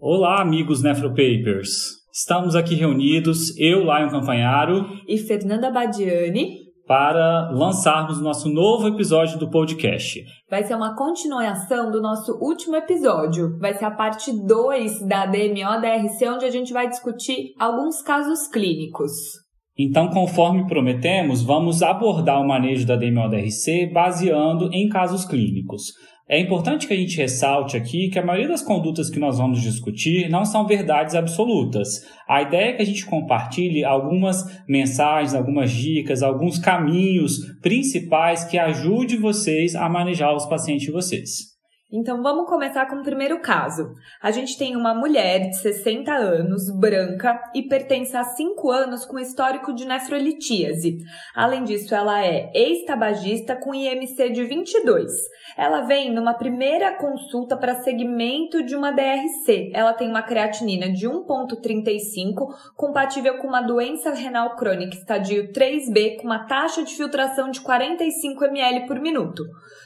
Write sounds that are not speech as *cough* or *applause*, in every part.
Olá, amigos Nefropapers. Estamos aqui reunidos, eu, Lion Campanharo e Fernanda Badiani, para lançarmos nosso novo episódio do podcast. Vai ser uma continuação do nosso último episódio. Vai ser a parte 2 da DMO-DRC, onde a gente vai discutir alguns casos clínicos. Então, conforme prometemos, vamos abordar o manejo da DMO-DRC baseando em casos clínicos. É importante que a gente ressalte aqui que a maioria das condutas que nós vamos discutir não são verdades absolutas. A ideia é que a gente compartilhe algumas mensagens, algumas dicas, alguns caminhos principais que ajude vocês a manejar os pacientes de vocês. Então vamos começar com o primeiro caso. A gente tem uma mulher de 60 anos, branca e pertence a 5 anos com histórico de nefrolitíase. Além disso, ela é ex-tabagista com IMC de 22. Ela vem numa primeira consulta para segmento de uma DRC. Ela tem uma creatinina de 1.35, compatível com uma doença renal crônica estadio 3B com uma taxa de filtração de 45 ml por minuto.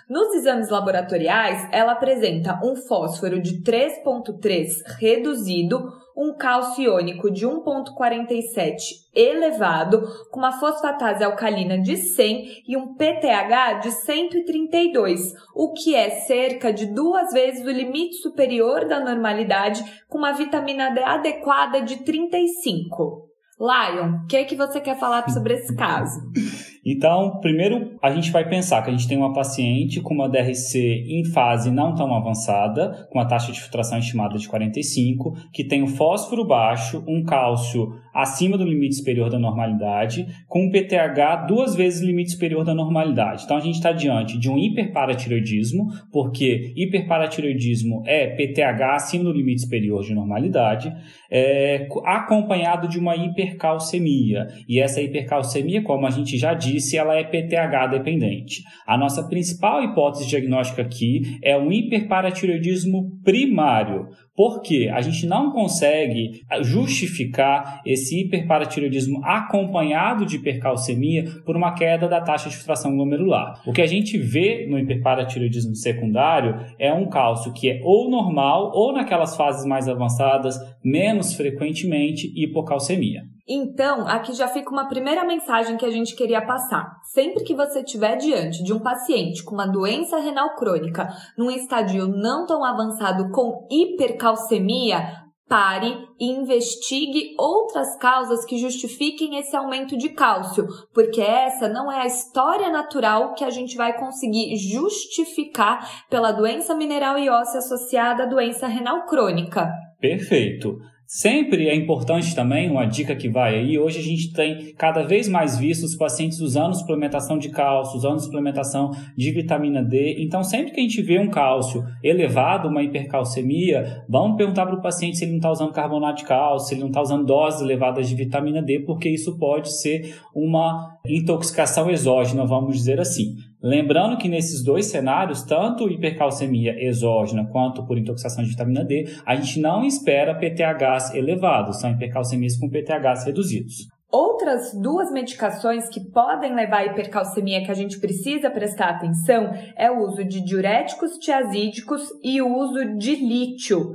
Nos exames laboratoriais, ela apresenta um fósforo de 3,3 reduzido, um cálcio iônico de 1,47 elevado, com uma fosfatase alcalina de 100 e um PTH de 132, o que é cerca de duas vezes o limite superior da normalidade, com uma vitamina D adequada de 35. Lion, o que, é que você quer falar sobre esse caso? *laughs* Então, primeiro a gente vai pensar que a gente tem uma paciente com uma DRC em fase não tão avançada, com a taxa de filtração estimada de 45, que tem o fósforo baixo, um cálcio acima do limite superior da normalidade, com um PTH duas vezes limite superior da normalidade. Então a gente está diante de um hiperparatiroidismo, porque hiperparatiroidismo é PTH acima do limite superior de normalidade, é, acompanhado de uma hipercalcemia. E essa hipercalcemia, como a gente já disse, se ela é PTH dependente. A nossa principal hipótese diagnóstica aqui é um hiperparatiroidismo primário, porque a gente não consegue justificar esse hiperparatiroidismo acompanhado de hipercalcemia por uma queda da taxa de filtração glomerular. O que a gente vê no hiperparatiroidismo secundário é um cálcio que é ou normal ou naquelas fases mais avançadas, menos frequentemente, hipocalcemia. Então, aqui já fica uma primeira mensagem que a gente queria passar. Sempre que você estiver diante de um paciente com uma doença renal crônica num estádio não tão avançado com hipercalcemia, pare e investigue outras causas que justifiquem esse aumento de cálcio, porque essa não é a história natural que a gente vai conseguir justificar pela doença mineral e óssea associada à doença renal crônica. Perfeito. Sempre é importante também, uma dica que vai aí, hoje a gente tem cada vez mais visto os pacientes usando suplementação de cálcio, usando suplementação de vitamina D. Então, sempre que a gente vê um cálcio elevado, uma hipercalcemia, vamos perguntar para o paciente se ele não está usando carbonato de cálcio, se ele não está usando doses elevadas de vitamina D, porque isso pode ser uma intoxicação exógena, vamos dizer assim. Lembrando que nesses dois cenários, tanto hipercalcemia exógena quanto por intoxicação de vitamina D, a gente não espera PTHs elevados, são hipercalcemias com PTHs reduzidos. Outras duas medicações que podem levar à hipercalcemia que a gente precisa prestar atenção é o uso de diuréticos tiazídicos e o uso de lítio.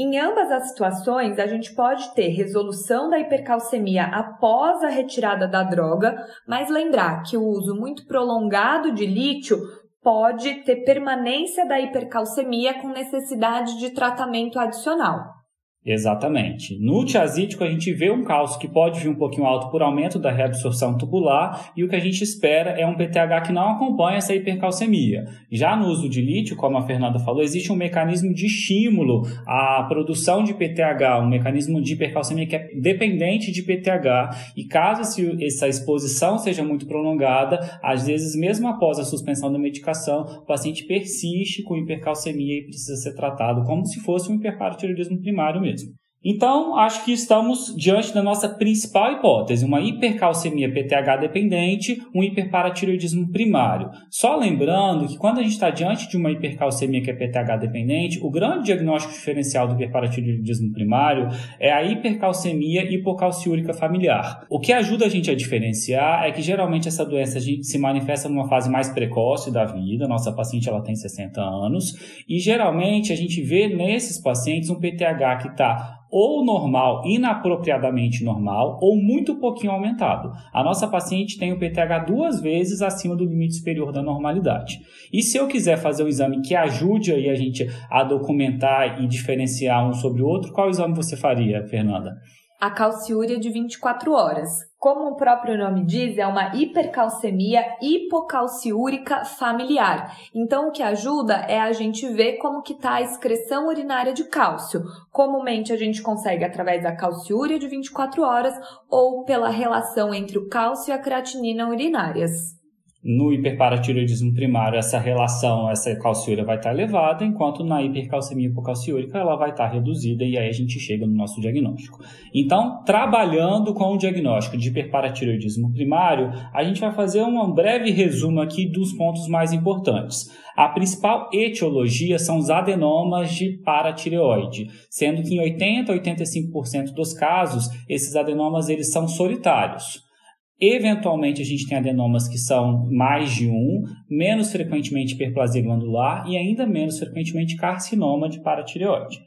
Em ambas as situações, a gente pode ter resolução da hipercalcemia após a retirada da droga, mas lembrar que o uso muito prolongado de lítio pode ter permanência da hipercalcemia com necessidade de tratamento adicional. Exatamente. No tiazídico, a gente vê um cálcio que pode vir um pouquinho alto por aumento da reabsorção tubular e o que a gente espera é um PTH que não acompanha essa hipercalcemia. Já no uso de lítio, como a Fernanda falou, existe um mecanismo de estímulo à produção de PTH, um mecanismo de hipercalcemia que é dependente de PTH e caso essa exposição seja muito prolongada, às vezes mesmo após a suspensão da medicação, o paciente persiste com hipercalcemia e precisa ser tratado como se fosse um hiperparatiroidismo primário mesmo. mesmo. Então, acho que estamos diante da nossa principal hipótese, uma hipercalcemia PTH dependente, um hiperparatireoidismo primário. Só lembrando que quando a gente está diante de uma hipercalcemia que é PTH dependente, o grande diagnóstico diferencial do hiperparatireoidismo primário é a hipercalcemia hipocalciúrica familiar. O que ajuda a gente a diferenciar é que geralmente essa doença se manifesta numa fase mais precoce da vida, nossa paciente ela tem 60 anos, e geralmente a gente vê nesses pacientes um PTH que está ou normal, inapropriadamente normal, ou muito pouquinho aumentado. A nossa paciente tem o PTH duas vezes acima do limite superior da normalidade. E se eu quiser fazer um exame que ajude aí a gente a documentar e diferenciar um sobre o outro, qual exame você faria, Fernanda? A calciúria de 24 horas. Como o próprio nome diz, é uma hipercalcemia hipocalciúrica familiar. Então, o que ajuda é a gente ver como que está a excreção urinária de cálcio. Comumente, a gente consegue através da calciúria de 24 horas ou pela relação entre o cálcio e a creatinina urinárias. No hiperparatireoidismo primário, essa relação, essa calciúria vai estar elevada, enquanto na hipercalcemia hipocalciúrica ela vai estar reduzida e aí a gente chega no nosso diagnóstico. Então, trabalhando com o diagnóstico de hiperparatireoidismo primário, a gente vai fazer um breve resumo aqui dos pontos mais importantes. A principal etiologia são os adenomas de paratireoide, sendo que em 80 a 85% dos casos, esses adenomas eles são solitários. Eventualmente, a gente tem adenomas que são mais de um, menos frequentemente hiperplasia glandular e ainda menos frequentemente carcinoma de paratireoide.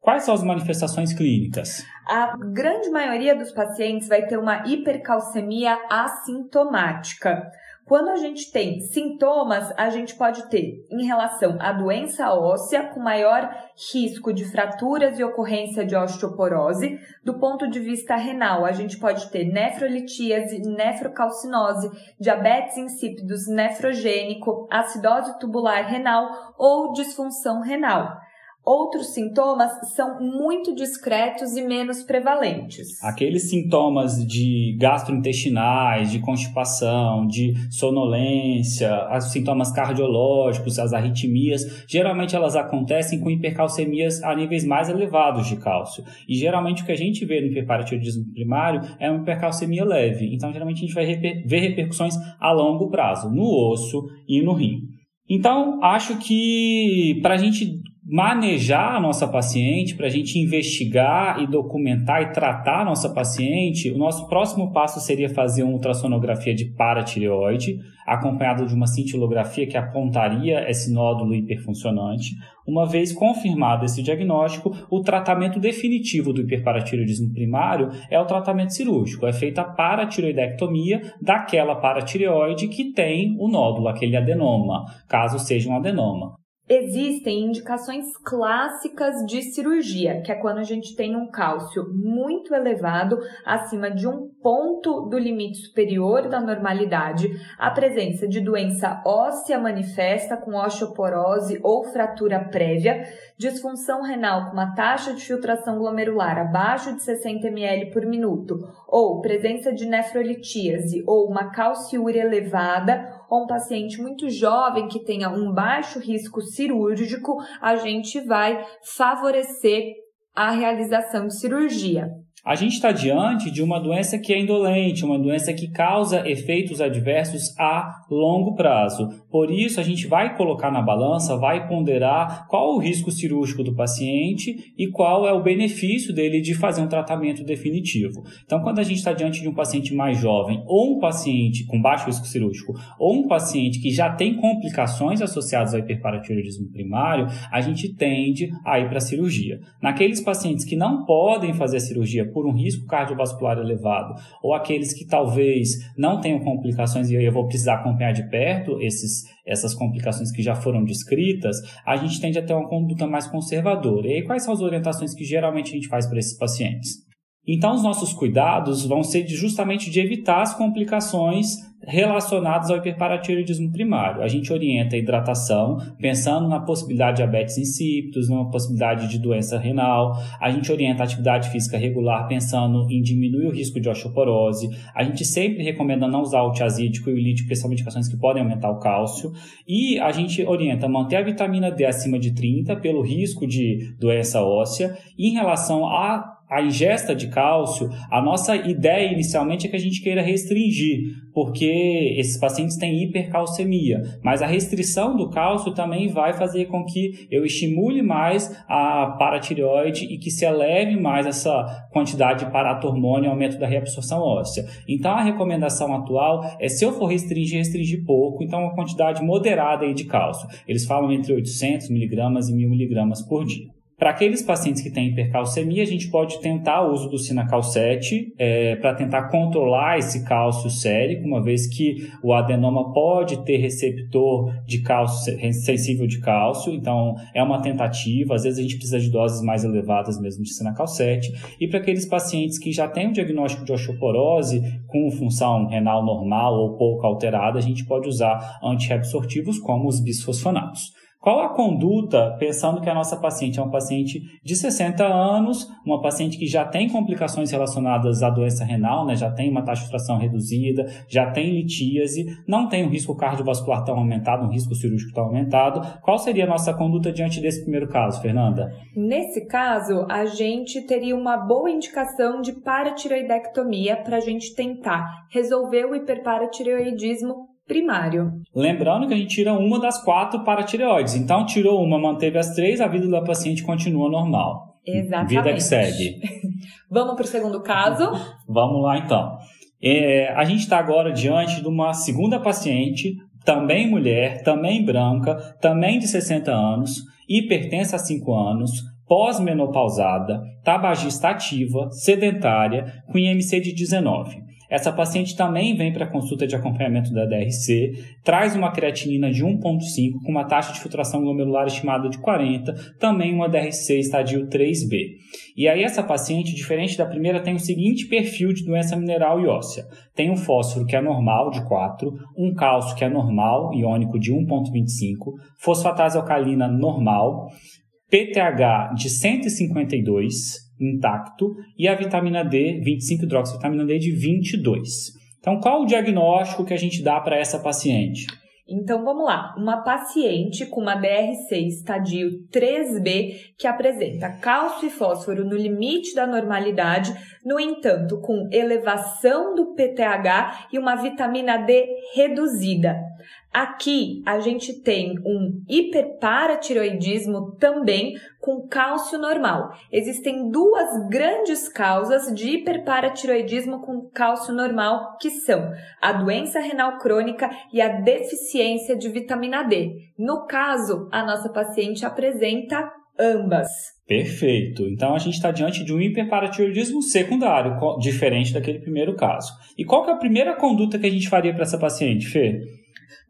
Quais são as manifestações clínicas? A grande maioria dos pacientes vai ter uma hipercalcemia assintomática. Quando a gente tem sintomas, a gente pode ter em relação à doença óssea, com maior risco de fraturas e ocorrência de osteoporose. Do ponto de vista renal, a gente pode ter nefrolitíase, nefrocalcinose, diabetes insípidos nefrogênico, acidose tubular renal ou disfunção renal. Outros sintomas são muito discretos e menos prevalentes. Aqueles sintomas de gastrointestinais, de constipação, de sonolência, os sintomas cardiológicos, as arritmias, geralmente elas acontecem com hipercalcemias a níveis mais elevados de cálcio. E geralmente o que a gente vê no hiperparatiroidismo primário é uma hipercalcemia leve. Então, geralmente a gente vai ver repercussões a longo prazo, no osso e no rim. Então, acho que para a gente manejar a nossa paciente, para a gente investigar e documentar e tratar a nossa paciente, o nosso próximo passo seria fazer uma ultrassonografia de paratireoide, acompanhado de uma cintilografia que apontaria esse nódulo hiperfuncionante. Uma vez confirmado esse diagnóstico, o tratamento definitivo do hiperparatireoidismo primário é o tratamento cirúrgico. É feita a paratireoidectomia daquela paratireoide que tem o nódulo, aquele adenoma, caso seja um adenoma. Existem indicações clássicas de cirurgia, que é quando a gente tem um cálcio muito elevado, acima de um ponto do limite superior da normalidade, a presença de doença óssea manifesta com osteoporose ou fratura prévia, disfunção renal com uma taxa de filtração glomerular abaixo de 60 ml por minuto, ou presença de nefrolitíase ou uma calciúria elevada ou um paciente muito jovem que tenha um baixo risco cirúrgico, a gente vai favorecer a realização de cirurgia. A gente está diante de uma doença que é indolente, uma doença que causa efeitos adversos a longo prazo. Por isso, a gente vai colocar na balança, vai ponderar qual o risco cirúrgico do paciente e qual é o benefício dele de fazer um tratamento definitivo. Então, quando a gente está diante de um paciente mais jovem, ou um paciente com baixo risco cirúrgico, ou um paciente que já tem complicações associadas ao hiperparatiroidismo primário, a gente tende a ir para a cirurgia. Naqueles pacientes que não podem fazer a cirurgia por um risco cardiovascular elevado, ou aqueles que talvez não tenham complicações e eu vou precisar acompanhar de perto esses, essas complicações que já foram descritas, a gente tende a ter uma conduta mais conservadora. E aí, quais são as orientações que geralmente a gente faz para esses pacientes? Então, os nossos cuidados vão ser justamente de evitar as complicações relacionados ao hiperparatiroidismo primário. A gente orienta a hidratação, pensando na possibilidade de diabetes insípidos, numa possibilidade de doença renal. A gente orienta a atividade física regular, pensando em diminuir o risco de osteoporose. A gente sempre recomenda não usar o tiazídico e o lítico, porque são medicações que podem aumentar o cálcio. E a gente orienta manter a vitamina D acima de 30 pelo risco de doença óssea. E em relação a a ingesta de cálcio, a nossa ideia inicialmente é que a gente queira restringir, porque esses pacientes têm hipercalcemia, mas a restrição do cálcio também vai fazer com que eu estimule mais a paratireoide e que se eleve mais essa quantidade de paratormônio aumento da reabsorção óssea. Então a recomendação atual é se eu for restringir, restringir pouco, então uma quantidade moderada aí de cálcio. Eles falam entre 800 miligramas e 1000 miligramas por dia. Para aqueles pacientes que têm hipercalcemia, a gente pode tentar o uso do Sinacal 7 é, para tentar controlar esse cálcio sérico, uma vez que o adenoma pode ter receptor de cálcio sensível de cálcio, então é uma tentativa, às vezes a gente precisa de doses mais elevadas mesmo de Sinacal 7. E para aqueles pacientes que já têm o diagnóstico de osteoporose com função renal normal ou pouco alterada, a gente pode usar antirreabsortivos como os bisfosfonatos. Qual a conduta, pensando que a nossa paciente é uma paciente de 60 anos, uma paciente que já tem complicações relacionadas à doença renal, né, já tem uma taxa de fração reduzida, já tem litíase, não tem um risco cardiovascular tão aumentado, um risco cirúrgico tão aumentado. Qual seria a nossa conduta diante desse primeiro caso, Fernanda? Nesse caso, a gente teria uma boa indicação de paratiroidectomia para a gente tentar resolver o hiperparatireoidismo primário. Lembrando que a gente tira uma das quatro paratireoides. Então, tirou uma, manteve as três, a vida da paciente continua normal. Exatamente. Vida que segue. *laughs* Vamos para o segundo caso? *laughs* Vamos lá, então. É, a gente está agora diante de uma segunda paciente, também mulher, também branca, também de 60 anos, hipertensa há 5 anos, pós-menopausada, tabagista ativa, sedentária, com IMC de 19. Essa paciente também vem para consulta de acompanhamento da DRC, traz uma creatinina de 1,5 com uma taxa de filtração glomerular estimada de 40, também uma DRC estadio 3B. E aí essa paciente, diferente da primeira, tem o seguinte perfil de doença mineral e óssea. Tem um fósforo que é normal de 4, um cálcio que é normal, iônico de 1,25, fosfatase alcalina normal, PTH de 152, intacto e a vitamina D, 25 hidroxivitamina D de 22. Então, qual o diagnóstico que a gente dá para essa paciente? Então vamos lá, uma paciente com uma DRC estadio 3B que apresenta cálcio e fósforo no limite da normalidade, no entanto, com elevação do PTH e uma vitamina D reduzida. Aqui a gente tem um hiperparatiroidismo também com cálcio normal. Existem duas grandes causas de hiperparatiroidismo com cálcio normal, que são a doença renal crônica e a deficiência de vitamina D. No caso, a nossa paciente apresenta ambas. Perfeito. Então a gente está diante de um hiperparatiroidismo secundário, diferente daquele primeiro caso. E qual que é a primeira conduta que a gente faria para essa paciente, Fê?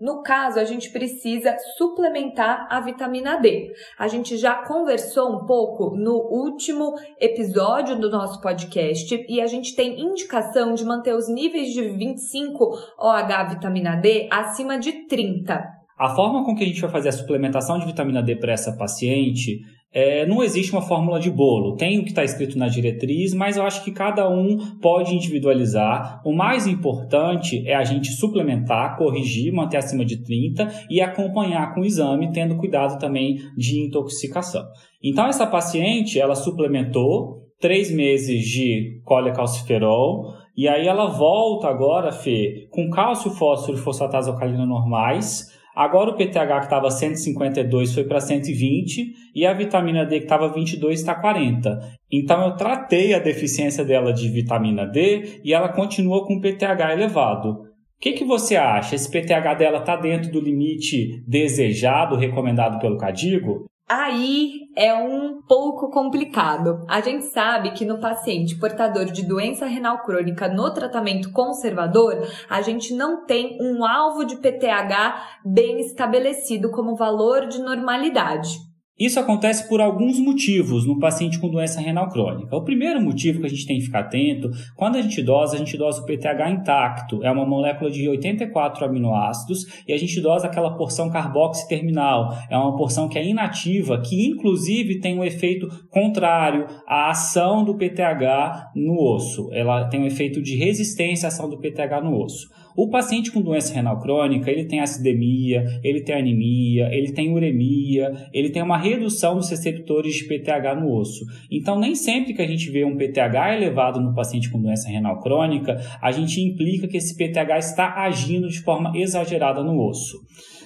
No caso, a gente precisa suplementar a vitamina D. A gente já conversou um pouco no último episódio do nosso podcast e a gente tem indicação de manter os níveis de 25 OH vitamina D acima de 30. A forma com que a gente vai fazer a suplementação de vitamina D para essa paciente é, não existe uma fórmula de bolo. Tem o que está escrito na diretriz, mas eu acho que cada um pode individualizar. O mais importante é a gente suplementar, corrigir, manter acima de 30 e acompanhar com o exame, tendo cuidado também de intoxicação. Então, essa paciente, ela suplementou três meses de colecalciferol, e aí ela volta agora, Fê, com cálcio, fósforo e fosfatase alcalina normais, Agora o PTH que estava 152 foi para 120 e a vitamina D que estava 22 está 40. Então eu tratei a deficiência dela de vitamina D e ela continua com PTH elevado. O que, que você acha? Esse PTH dela está dentro do limite desejado, recomendado pelo Cadigo? Aí é um pouco complicado. A gente sabe que no paciente portador de doença renal crônica no tratamento conservador, a gente não tem um alvo de PTH bem estabelecido como valor de normalidade. Isso acontece por alguns motivos no paciente com doença renal crônica. O primeiro motivo que a gente tem que ficar atento, quando a gente dosa, a gente dosa o PTH intacto, é uma molécula de 84 aminoácidos, e a gente dosa aquela porção carboxy terminal, é uma porção que é inativa, que inclusive tem um efeito contrário à ação do PTH no osso. Ela tem um efeito de resistência à ação do PTH no osso. O paciente com doença renal crônica, ele tem acidemia, ele tem anemia, ele tem uremia, ele tem uma redução dos receptores de PTH no osso. Então, nem sempre que a gente vê um PTH elevado no paciente com doença renal crônica, a gente implica que esse PTH está agindo de forma exagerada no osso.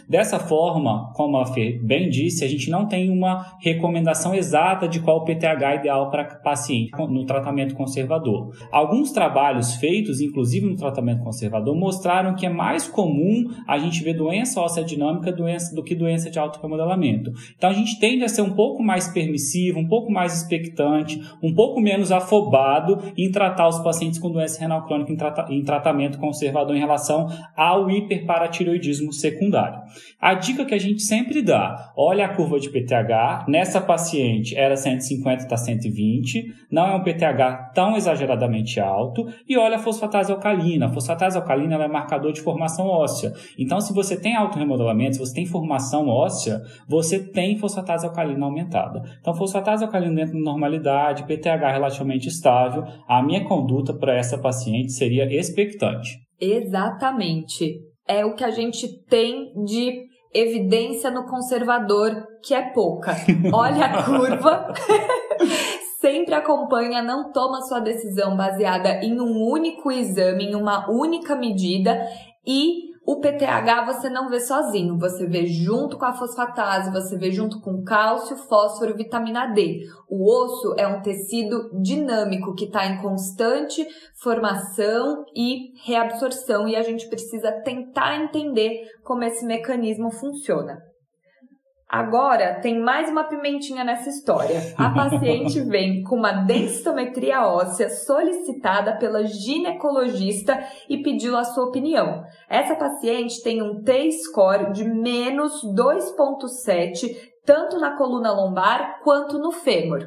Dessa forma, como a Fê bem disse, a gente não tem uma recomendação exata de qual o PTH ideal para paciente no tratamento conservador. Alguns trabalhos feitos, inclusive no tratamento conservador, mostraram que é mais comum a gente ver doença óssea dinâmica doença, do que doença de alto remodelamento. Então a gente tende a ser um pouco mais permissivo, um pouco mais expectante, um pouco menos afobado em tratar os pacientes com doença renal crônica em, trata em tratamento conservador em relação ao hiperparatiroidismo secundário. A dica que a gente sempre dá, olha a curva de PTH, nessa paciente era 150, está 120, não é um PTH tão exageradamente alto, e olha a fosfatase alcalina. A fosfatase alcalina é marcador de formação óssea. Então, se você tem alto remodelamento, se você tem formação óssea, você tem fosfatase alcalina aumentada. Então, fosfatase alcalina dentro da normalidade, PTH relativamente estável, a minha conduta para essa paciente seria expectante. Exatamente é o que a gente tem de evidência no conservador, que é pouca. *laughs* Olha a curva. *laughs* Sempre acompanha, não toma sua decisão baseada em um único exame, em uma única medida e o PTH você não vê sozinho, você vê junto com a fosfatase, você vê junto com cálcio, fósforo, vitamina D. O osso é um tecido dinâmico que está em constante formação e reabsorção e a gente precisa tentar entender como esse mecanismo funciona. Agora tem mais uma pimentinha nessa história. A paciente *laughs* vem com uma densitometria óssea solicitada pela ginecologista e pediu a sua opinião. Essa paciente tem um T-score de menos 2,7, tanto na coluna lombar quanto no fêmur.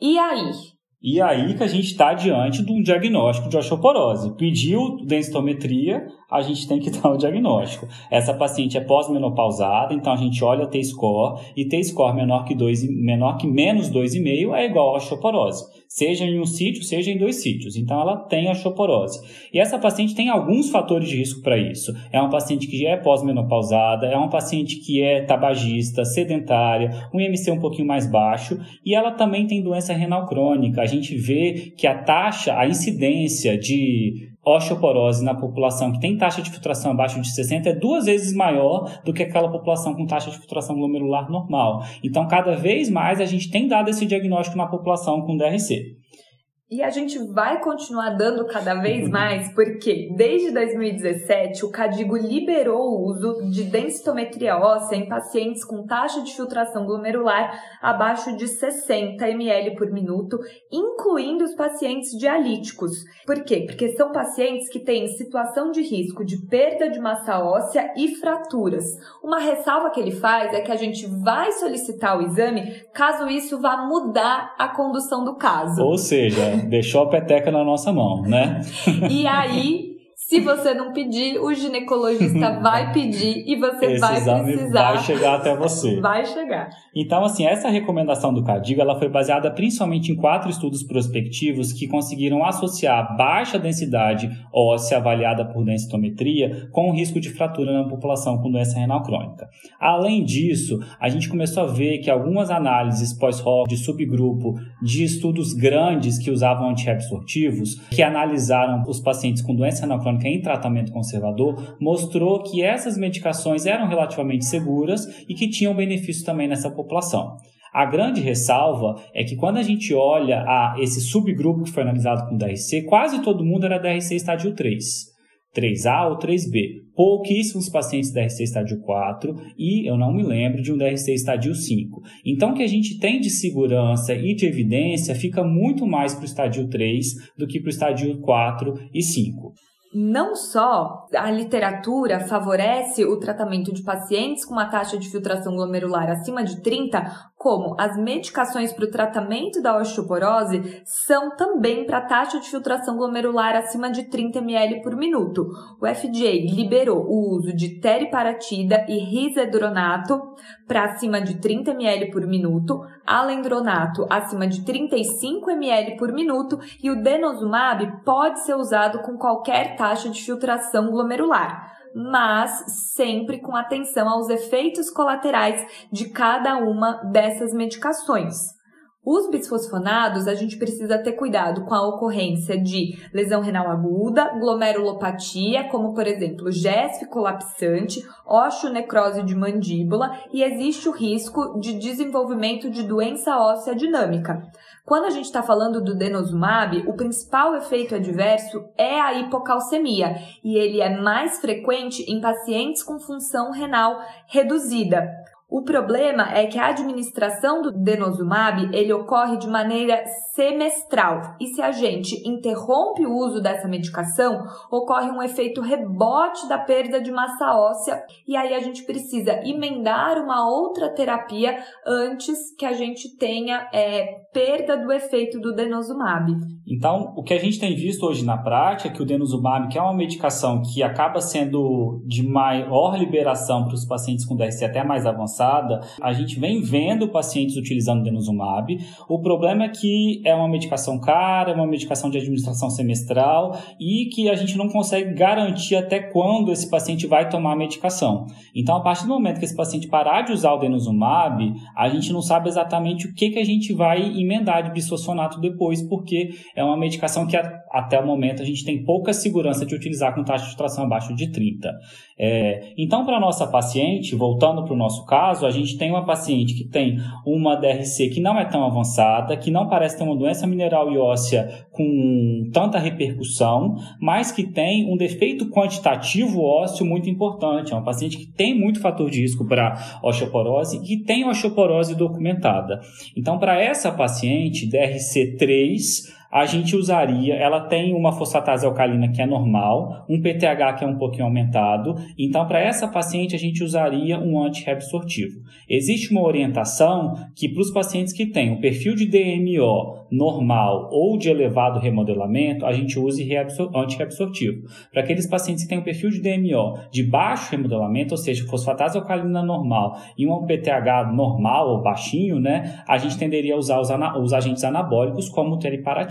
E aí? E aí que a gente está diante de um diagnóstico de osteoporose. Pediu densitometria, a gente tem que *laughs* dar o diagnóstico. Essa paciente é pós-menopausada, então a gente olha T-score e T-score menor que, dois, menor que menos 2,5 é igual a osteoporose, seja em um sítio, seja em dois sítios. Então ela tem osteoporose. E essa paciente tem alguns fatores de risco para isso. É uma paciente que já é pós-menopausada, é uma paciente que é tabagista, sedentária, um IMC um pouquinho mais baixo e ela também tem doença renal crônica. A gente vê que a taxa, a incidência de osteoporose na população que tem taxa de filtração abaixo de 60 é duas vezes maior do que aquela população com taxa de filtração glomerular normal. Então, cada vez mais a gente tem dado esse diagnóstico na população com DRC. E a gente vai continuar dando cada vez *laughs* mais, porque desde 2017 o Cadigo liberou o uso de densitometria óssea em pacientes com taxa de filtração glomerular abaixo de 60 ml por minuto, incluindo os pacientes dialíticos. Por quê? Porque são pacientes que têm situação de risco de perda de massa óssea e fraturas. Uma ressalva que ele faz é que a gente vai solicitar o exame caso isso vá mudar a condução do caso. Ou seja, deixou a peteca na nossa mão, né? E aí, se você não pedir, o ginecologista *laughs* vai pedir e você Esse vai precisar. Vai chegar até você. Vai chegar. Então, assim, essa recomendação do CADIGO ela foi baseada principalmente em quatro estudos prospectivos que conseguiram associar baixa densidade óssea avaliada por densitometria com o risco de fratura na população com doença renal crônica. Além disso, a gente começou a ver que algumas análises pós-hoc de subgrupo de estudos grandes que usavam antiabsortivos, que analisaram os pacientes com doença renal crônica em tratamento conservador mostrou que essas medicações eram relativamente seguras e que tinham benefício também nessa população. A grande ressalva é que quando a gente olha a esse subgrupo que foi analisado com DRC, quase todo mundo era DRC estádio 3. 3A ou 3B. Pouquíssimos pacientes DRC estádio 4 e eu não me lembro de um DRC estádio 5. Então, o que a gente tem de segurança e de evidência fica muito mais para o estádio 3 do que para o estádio 4 e 5. Não só a literatura favorece o tratamento de pacientes com uma taxa de filtração glomerular acima de 30, como as medicações para o tratamento da osteoporose são também para taxa de filtração glomerular acima de 30 ml por minuto. O FDA liberou o uso de teriparatida e risedronato para acima de 30 ml por minuto, alendronato acima de 35 ml por minuto e o denosumab pode ser usado com qualquer taxa de filtração glomerular mas sempre com atenção aos efeitos colaterais de cada uma dessas medicações. Os bisfosfonados, a gente precisa ter cuidado com a ocorrência de lesão renal aguda, glomerulopatia, como por exemplo GESF colapsante, osteonecrose de mandíbula e existe o risco de desenvolvimento de doença óssea dinâmica. Quando a gente está falando do denosumab, o principal efeito adverso é a hipocalcemia e ele é mais frequente em pacientes com função renal reduzida. O problema é que a administração do denosumab ele ocorre de maneira semestral e se a gente interrompe o uso dessa medicação, ocorre um efeito rebote da perda de massa óssea e aí a gente precisa emendar uma outra terapia antes que a gente tenha é, perda do efeito do denosumab. Então, o que a gente tem visto hoje na prática é que o denosumab, que é uma medicação que acaba sendo de maior liberação para os pacientes com DRC até mais avançada, a gente vem vendo pacientes utilizando denosumab. O problema é que é uma medicação cara, é uma medicação de administração semestral e que a gente não consegue garantir até quando esse paciente vai tomar a medicação. Então, a partir do momento que esse paciente parar de usar o denosumab, a gente não sabe exatamente o que, que a gente vai emendar de bisfosfonato depois, porque é uma medicação que até o momento a gente tem pouca segurança de utilizar com taxa de tração abaixo de 30. É, então, para a nossa paciente, voltando para o nosso caso, a gente tem uma paciente que tem uma DRC que não é tão avançada, que não parece ter uma doença mineral e óssea com tanta repercussão, mas que tem um defeito quantitativo ósseo muito importante. É uma paciente que tem muito fator de risco para osteoporose e tem osteoporose documentada. Então, para essa paciente, DRC3 a gente usaria, ela tem uma fosfatase alcalina que é normal, um PTH que é um pouquinho aumentado, então para essa paciente a gente usaria um antirreabsortivo. Existe uma orientação que para os pacientes que têm um perfil de DMO normal ou de elevado remodelamento, a gente use antirreabsortivo. Para aqueles pacientes que têm um perfil de DMO de baixo remodelamento, ou seja, fosfatase alcalina normal e um PTH normal ou baixinho, né, a gente tenderia a usar os, os agentes anabólicos como o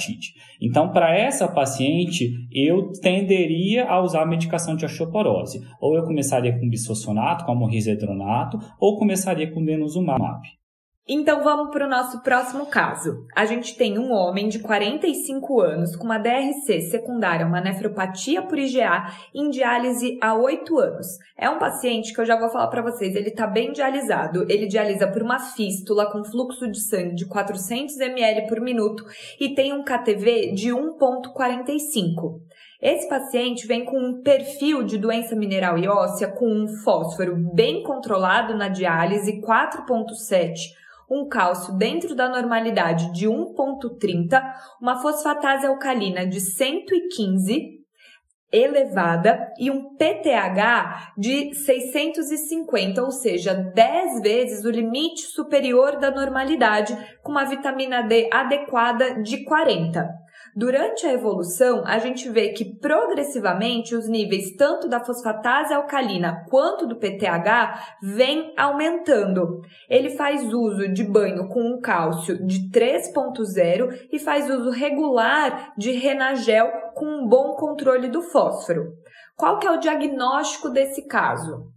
teriparatide. Então, para essa paciente, eu tenderia a usar a medicação de osteoporose. Ou eu começaria com bisfosfonato, como risedronato, ou começaria com denosumab. Então vamos para o nosso próximo caso. A gente tem um homem de 45 anos com uma DRC secundária, uma nefropatia por IgA, em diálise há 8 anos. É um paciente que eu já vou falar para vocês, ele está bem dialisado. Ele dialisa por uma fístula com fluxo de sangue de 400 ml por minuto e tem um KTV de 1.45. Esse paciente vem com um perfil de doença mineral e óssea com um fósforo bem controlado na diálise 4.7 um cálcio dentro da normalidade de 1,30, uma fosfatase alcalina de 115 elevada e um PTH de 650, ou seja, 10 vezes o limite superior da normalidade, com uma vitamina D adequada de 40. Durante a evolução, a gente vê que progressivamente os níveis tanto da fosfatase alcalina quanto do PTH vêm aumentando. Ele faz uso de banho com um cálcio de 3.0 e faz uso regular de Renagel com um bom controle do fósforo. Qual que é o diagnóstico desse caso?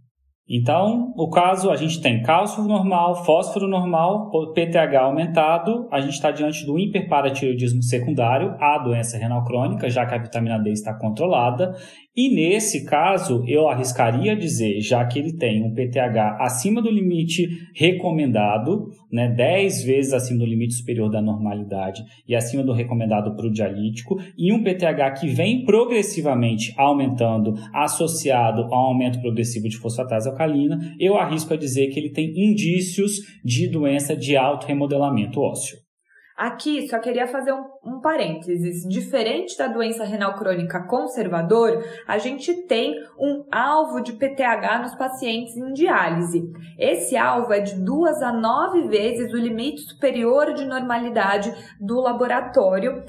Então, o caso, a gente tem cálcio normal, fósforo normal, PTH aumentado, a gente está diante do hiperparatiroidismo secundário, a doença renal crônica, já que a vitamina D está controlada, e nesse caso, eu arriscaria dizer, já que ele tem um PTH acima do limite recomendado, né, 10 vezes acima do limite superior da normalidade e acima do recomendado para o dialítico, e um PTH que vem progressivamente aumentando, associado ao aumento progressivo de fosfatase alcalina, eu arrisco a dizer que ele tem indícios de doença de alto remodelamento ósseo. Aqui só queria fazer um um parênteses, diferente da doença renal crônica conservador, a gente tem um alvo de PTH nos pacientes em diálise. Esse alvo é de duas a nove vezes o limite superior de normalidade do laboratório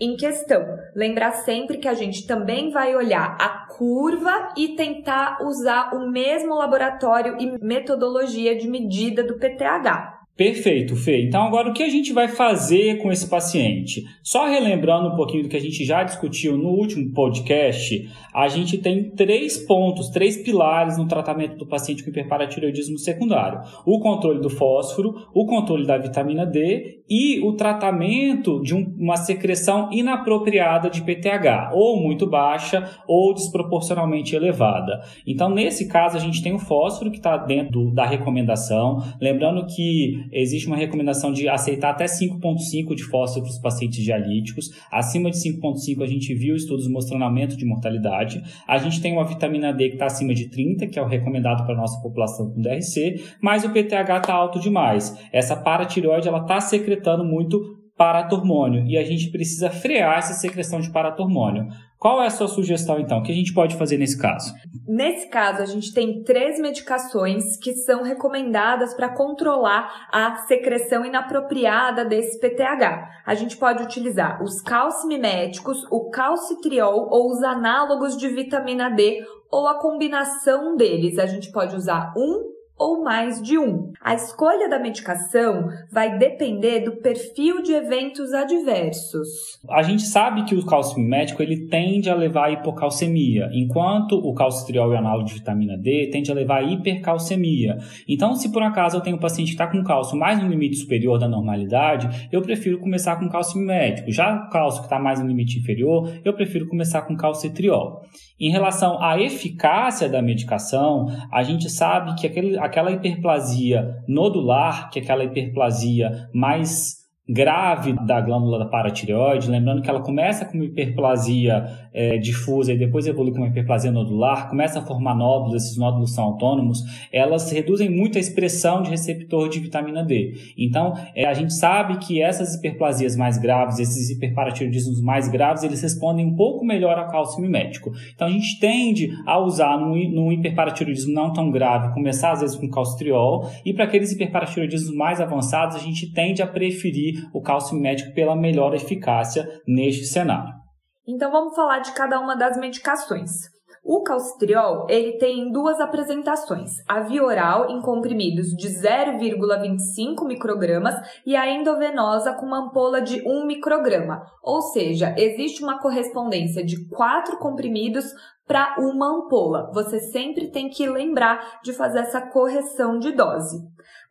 em questão. Lembrar sempre que a gente também vai olhar a curva e tentar usar o mesmo laboratório e metodologia de medida do PTH. Perfeito, Fê. Então, agora o que a gente vai fazer com esse paciente? Só relembrando um pouquinho do que a gente já discutiu no último podcast, a gente tem três pontos, três pilares no tratamento do paciente com hiperparatireoidismo secundário: o controle do fósforo, o controle da vitamina D e o tratamento de um, uma secreção inapropriada de PTH, ou muito baixa ou desproporcionalmente elevada. Então, nesse caso, a gente tem o fósforo que está dentro da recomendação. Lembrando que existe uma recomendação de aceitar até 5,5 de fósforo para os pacientes dialíticos. Acima de 5,5 a gente viu estudos mostrando aumento de mortalidade. A gente tem uma vitamina D que está acima de 30, que é o recomendado para a nossa população com DRC, mas o PTH está alto demais. Essa paratireoide ela está secretando muito paratormônio e a gente precisa frear essa secreção de paratormônio. Qual é a sua sugestão então? O que a gente pode fazer nesse caso? Nesse caso, a gente tem três medicações que são recomendadas para controlar a secreção inapropriada desse PTH. A gente pode utilizar os calcimiméticos, o calcitriol ou os análogos de vitamina D ou a combinação deles. A gente pode usar um ou mais de um. A escolha da medicação vai depender do perfil de eventos adversos. A gente sabe que o cálcio mimético ele tende a levar a hipocalcemia, enquanto o calcitriol e análogo de vitamina D tende a levar a hipercalcemia. Então, se por acaso eu tenho um paciente que está com cálcio mais no limite superior da normalidade, eu prefiro começar com cálcio mimético. Já o cálcio que está mais no limite inferior, eu prefiro começar com calcitriol. Em relação à eficácia da medicação, a gente sabe que aquele, aquela hiperplasia nodular, que é aquela hiperplasia mais grave da glândula da paratireoide, lembrando que ela começa com uma hiperplasia é, difusa e depois evolui com uma hiperplasia nodular, começa a formar nódulos, esses nódulos são autônomos, elas reduzem muito a expressão de receptor de vitamina D. Então, é, a gente sabe que essas hiperplasias mais graves, esses hiperparatiroidismos mais graves, eles respondem um pouco melhor ao cálcio mimético. Então, a gente tende a usar num, num hiperparatiroidismo não tão grave, começar às vezes com calcitriol, e para aqueles hiperparatiroidismos mais avançados, a gente tende a preferir o cálcio mimético pela melhor eficácia neste cenário. Então vamos falar de cada uma das medicações. O calcitriol, ele tem duas apresentações, a via oral em comprimidos de 0,25 microgramas e a endovenosa com uma ampola de 1 micrograma. Ou seja, existe uma correspondência de 4 comprimidos para uma ampola. Você sempre tem que lembrar de fazer essa correção de dose.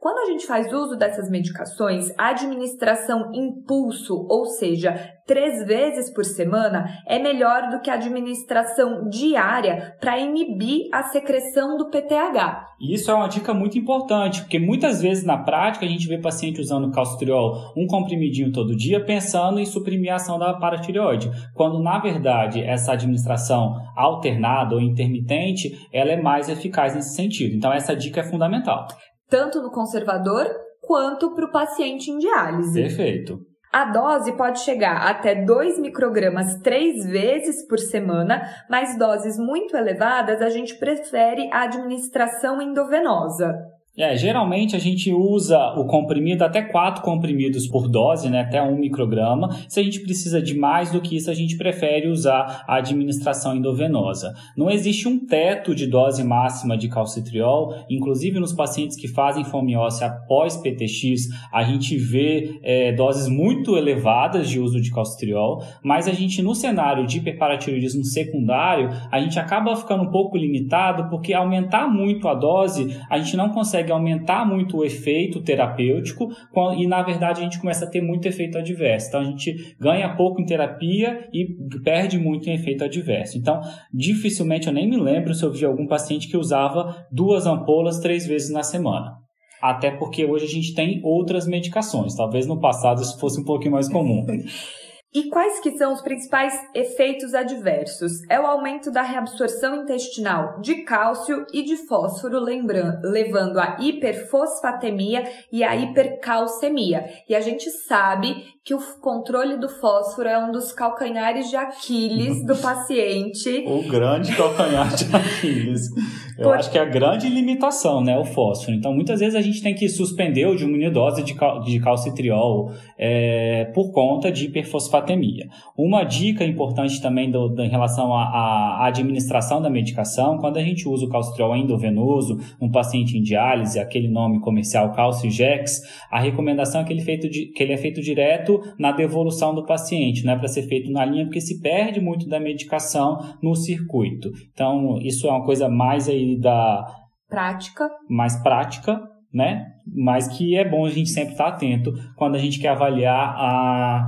Quando a gente faz uso dessas medicações, a administração impulso, ou seja, três vezes por semana, é melhor do que a administração diária para inibir a secreção do PTH. Isso é uma dica muito importante, porque muitas vezes na prática a gente vê paciente usando calcitriol, um comprimidinho todo dia, pensando em suprimir a ação da paratireoide, quando na verdade essa administração alternada ou intermitente, ela é mais eficaz nesse sentido. Então essa dica é fundamental tanto no conservador quanto para o paciente em diálise. Perfeito. A dose pode chegar até 2 microgramas três vezes por semana, mas doses muito elevadas a gente prefere a administração endovenosa. É, geralmente a gente usa o comprimido, até quatro comprimidos por dose, né, até um micrograma. Se a gente precisa de mais do que isso, a gente prefere usar a administração endovenosa. Não existe um teto de dose máxima de calcitriol, inclusive nos pacientes que fazem fomiose após PTX, a gente vê é, doses muito elevadas de uso de calcitriol, mas a gente no cenário de hiperparatiroidismo secundário, a gente acaba ficando um pouco limitado porque aumentar muito a dose, a gente não consegue consegue aumentar muito o efeito terapêutico e, na verdade, a gente começa a ter muito efeito adverso. Então, a gente ganha pouco em terapia e perde muito em efeito adverso. Então, dificilmente eu nem me lembro se eu vi algum paciente que usava duas ampolas três vezes na semana até porque hoje a gente tem outras medicações. Talvez no passado isso fosse um pouquinho mais comum. *laughs* E quais que são os principais efeitos adversos? É o aumento da reabsorção intestinal de cálcio e de fósforo, lembrando, levando à hiperfosfatemia e à hipercalcemia. E a gente sabe que o controle do fósforo é um dos calcanhares de Aquiles do paciente. o grande calcanhar de *laughs* Aquiles. Eu Por... acho que é a grande limitação, né, o fósforo. Então, muitas vezes a gente tem que suspender ou diminuir dose de, cal de calcitriol é, por conta de hiperfosfatemia. Uma dica importante também do, do, em relação à administração da medicação, quando a gente usa o calcitriol endovenoso, um paciente em diálise, aquele nome comercial Calcigex, a recomendação é que ele, feito de, que ele é feito direto na devolução do paciente, não é para ser feito na linha, porque se perde muito da medicação no circuito. Então, isso é uma coisa mais aí da prática, mais prática, né? Mas que é bom a gente sempre estar atento quando a gente quer avaliar a,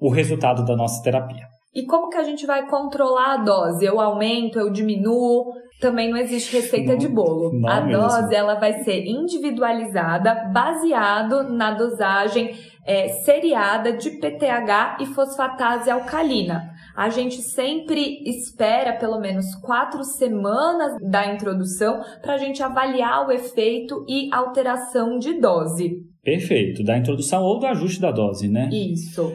o resultado da nossa terapia. E como que a gente vai controlar a dose? Eu aumento, eu diminuo? Também não existe receita não, de bolo. a mesmo. dose ela vai ser individualizada, baseado na dosagem é, seriada de PTH e fosfatase alcalina. A gente sempre espera pelo menos quatro semanas da introdução para a gente avaliar o efeito e alteração de dose. Perfeito, da introdução ou do ajuste da dose, né? Isso.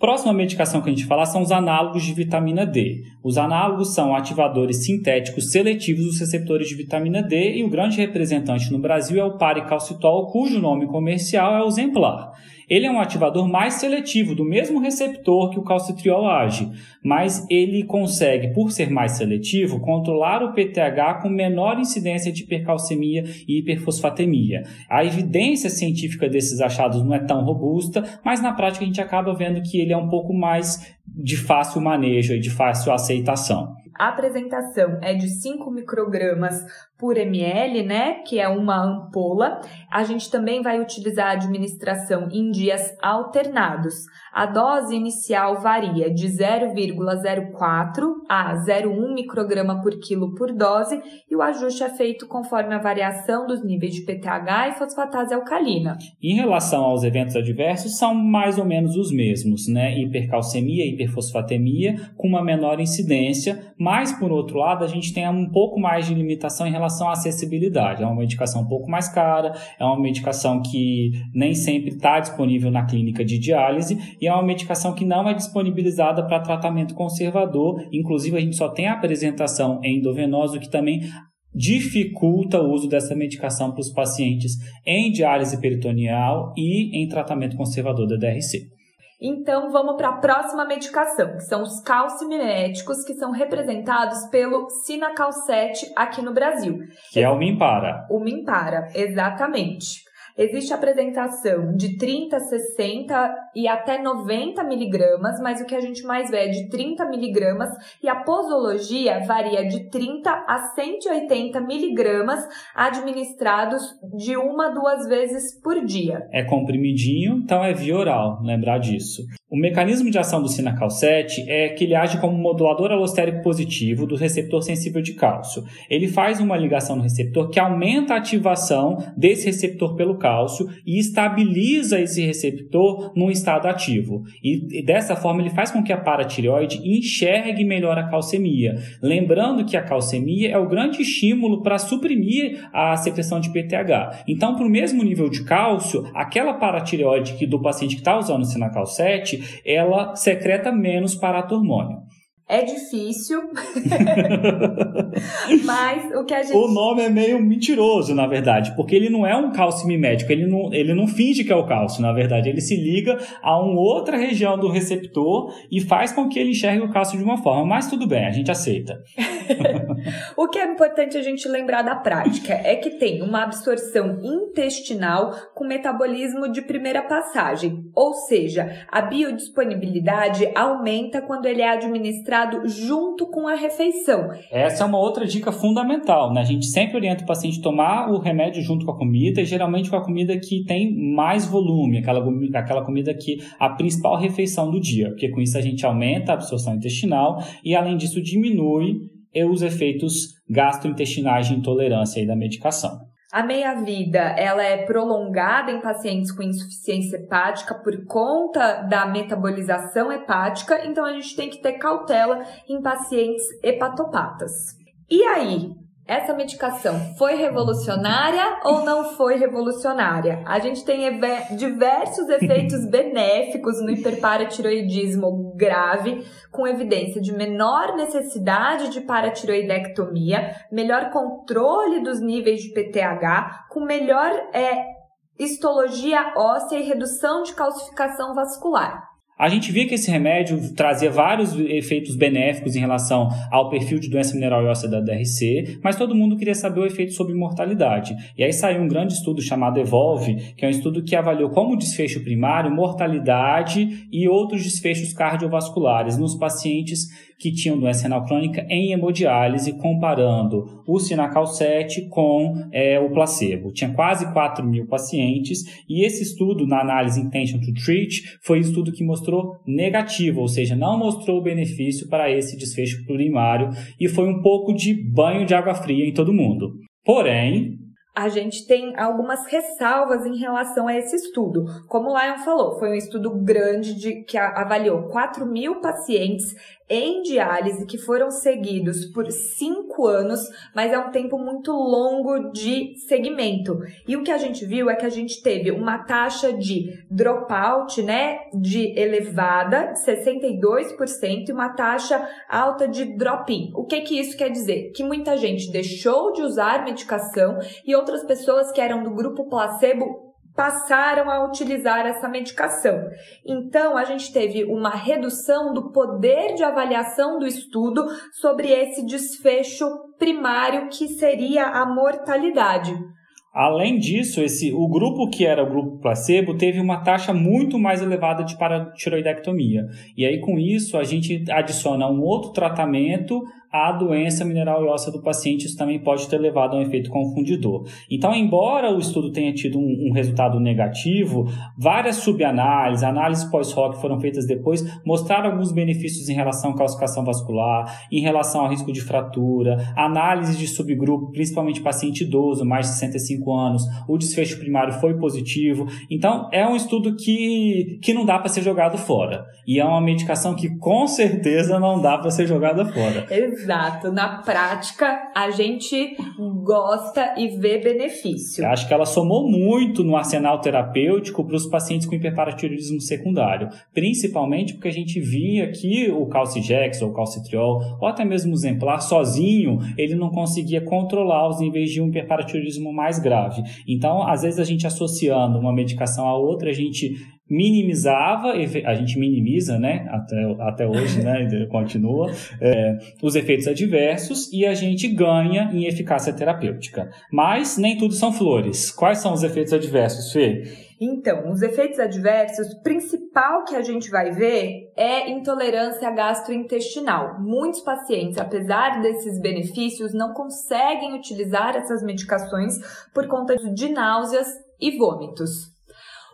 Próxima medicação que a gente falar são os análogos de vitamina D. Os análogos são ativadores sintéticos seletivos dos receptores de vitamina D e o grande representante no Brasil é o paricalcitol, cujo nome comercial é o Zemplar. Ele é um ativador mais seletivo do mesmo receptor que o calcitriol age, mas ele consegue, por ser mais seletivo, controlar o PTH com menor incidência de hipercalcemia e hiperfosfatemia. A evidência científica desses achados não é tão robusta, mas na prática a gente acaba vendo que ele é um pouco mais de fácil manejo e de fácil aceitação. A apresentação é de 5 microgramas por ml, né, que é uma ampola. A gente também vai utilizar a administração em dias alternados. A dose inicial varia de 0,04 a 0,1 micrograma por quilo por dose e o ajuste é feito conforme a variação dos níveis de PTH e fosfatase alcalina. Em relação aos eventos adversos, são mais ou menos os mesmos, né? Hipercalcemia, hiperfosfatemia, com uma menor incidência, mas por outro lado, a gente tem um pouco mais de limitação em relação relação à acessibilidade. É uma medicação um pouco mais cara, é uma medicação que nem sempre está disponível na clínica de diálise e é uma medicação que não é disponibilizada para tratamento conservador. Inclusive, a gente só tem a apresentação endovenosa, o que também dificulta o uso dessa medicação para os pacientes em diálise peritoneal e em tratamento conservador da DRC. Então vamos para a próxima medicação, que são os calcimiméticos, que são representados pelo Sinacalcete aqui no Brasil. Que é o Mimpara. O Mimpara, exatamente. Existe apresentação de 30, 60 e até 90 miligramas, mas o que a gente mais vê é de 30 miligramas e a posologia varia de 30 a 180 miligramas administrados de uma, duas vezes por dia. É comprimidinho, então é via oral, lembrar disso. O mecanismo de ação do sinacalcete é que ele age como modulador alostérico positivo do receptor sensível de cálcio. Ele faz uma ligação no receptor que aumenta a ativação desse receptor pelo cálcio e estabiliza esse receptor num estado ativo. E dessa forma ele faz com que a paratireoide enxergue melhor a calcemia. Lembrando que a calcemia é o grande estímulo para suprimir a secreção de PTH. Então, para o mesmo nível de cálcio, aquela paratireoide do paciente que está usando o sinacalcete ela secreta menos paratormônio. É difícil, *laughs* mas o que a gente... O nome é meio mentiroso, na verdade, porque ele não é um cálcio mimético, ele não, ele não finge que é o cálcio, na verdade, ele se liga a uma outra região do receptor e faz com que ele enxergue o cálcio de uma forma, mas tudo bem, a gente aceita. *laughs* o que é importante a gente lembrar da prática é que tem uma absorção intestinal com metabolismo de primeira passagem, ou seja, a biodisponibilidade aumenta quando ele é administrado junto com a refeição. Essa é uma outra dica fundamental, né? A gente sempre orienta o paciente a tomar o remédio junto com a comida, e geralmente com a comida que tem mais volume, aquela, aquela comida que a principal refeição do dia, porque com isso a gente aumenta a absorção intestinal e além disso diminui os efeitos gastrointestinais de intolerância da medicação. A meia-vida, ela é prolongada em pacientes com insuficiência hepática por conta da metabolização hepática, então a gente tem que ter cautela em pacientes hepatopatas. E aí, essa medicação foi revolucionária ou não foi revolucionária? A gente tem diversos efeitos *laughs* benéficos no hiperparatiroidismo grave, com evidência de menor necessidade de paratiroidectomia, melhor controle dos níveis de PTH, com melhor é, histologia óssea e redução de calcificação vascular. A gente via que esse remédio trazia vários efeitos benéficos em relação ao perfil de doença mineral e óssea da DRC, mas todo mundo queria saber o efeito sobre mortalidade. E aí saiu um grande estudo chamado EVOLVE, que é um estudo que avaliou como desfecho primário, mortalidade e outros desfechos cardiovasculares nos pacientes que tinham doença renal crônica em hemodiálise, comparando o Sinacal 7 com é, o placebo. Tinha quase 4 mil pacientes e esse estudo, na análise Intention to Treat, foi um estudo que mostrou negativo, ou seja, não mostrou benefício para esse desfecho primário e foi um pouco de banho de água fria em todo mundo. Porém, a gente tem algumas ressalvas em relação a esse estudo. Como o Lion falou, foi um estudo grande de, que avaliou 4 mil pacientes em diálise que foram seguidos por cinco anos, mas é um tempo muito longo de segmento. E o que a gente viu é que a gente teve uma taxa de dropout, né, de elevada, 62%, e uma taxa alta de drop-in. O que que isso quer dizer? Que muita gente deixou de usar medicação e outras pessoas que eram do grupo placebo passaram a utilizar essa medicação. Então, a gente teve uma redução do poder de avaliação do estudo sobre esse desfecho primário que seria a mortalidade. Além disso, esse, o grupo que era o grupo placebo teve uma taxa muito mais elevada de paratiroidectomia. E aí, com isso, a gente adiciona um outro tratamento a doença mineral e óssea do paciente, isso também pode ter levado a um efeito confundidor. Então, embora o estudo tenha tido um, um resultado negativo, várias subanálises, análises pós-hoc foram feitas depois, mostraram alguns benefícios em relação à calcificação vascular, em relação ao risco de fratura, análise de subgrupo, principalmente paciente idoso, mais de 65 anos, o desfecho primário foi positivo. Então, é um estudo que, que não dá para ser jogado fora. E é uma medicação que com certeza não dá para ser jogada fora. Exato. Na prática, a gente gosta e vê benefício. Acho que ela somou muito no arsenal terapêutico para os pacientes com hiperparatiroidismo secundário, principalmente porque a gente via que o calcigex ou calcitriol, ou até mesmo o exemplar sozinho, ele não conseguia controlar os níveis de um hiperparatiroidismo mais grave. Então, às vezes a gente associando uma medicação a outra, a gente minimizava, a gente minimiza, né, até, até hoje, né, continua, é, os efeitos adversos e a gente ganha em eficácia terapêutica. Mas nem tudo são flores. Quais são os efeitos adversos, Fê? Então, os efeitos adversos, principal que a gente vai ver é intolerância gastrointestinal. Muitos pacientes, apesar desses benefícios, não conseguem utilizar essas medicações por conta de náuseas e vômitos.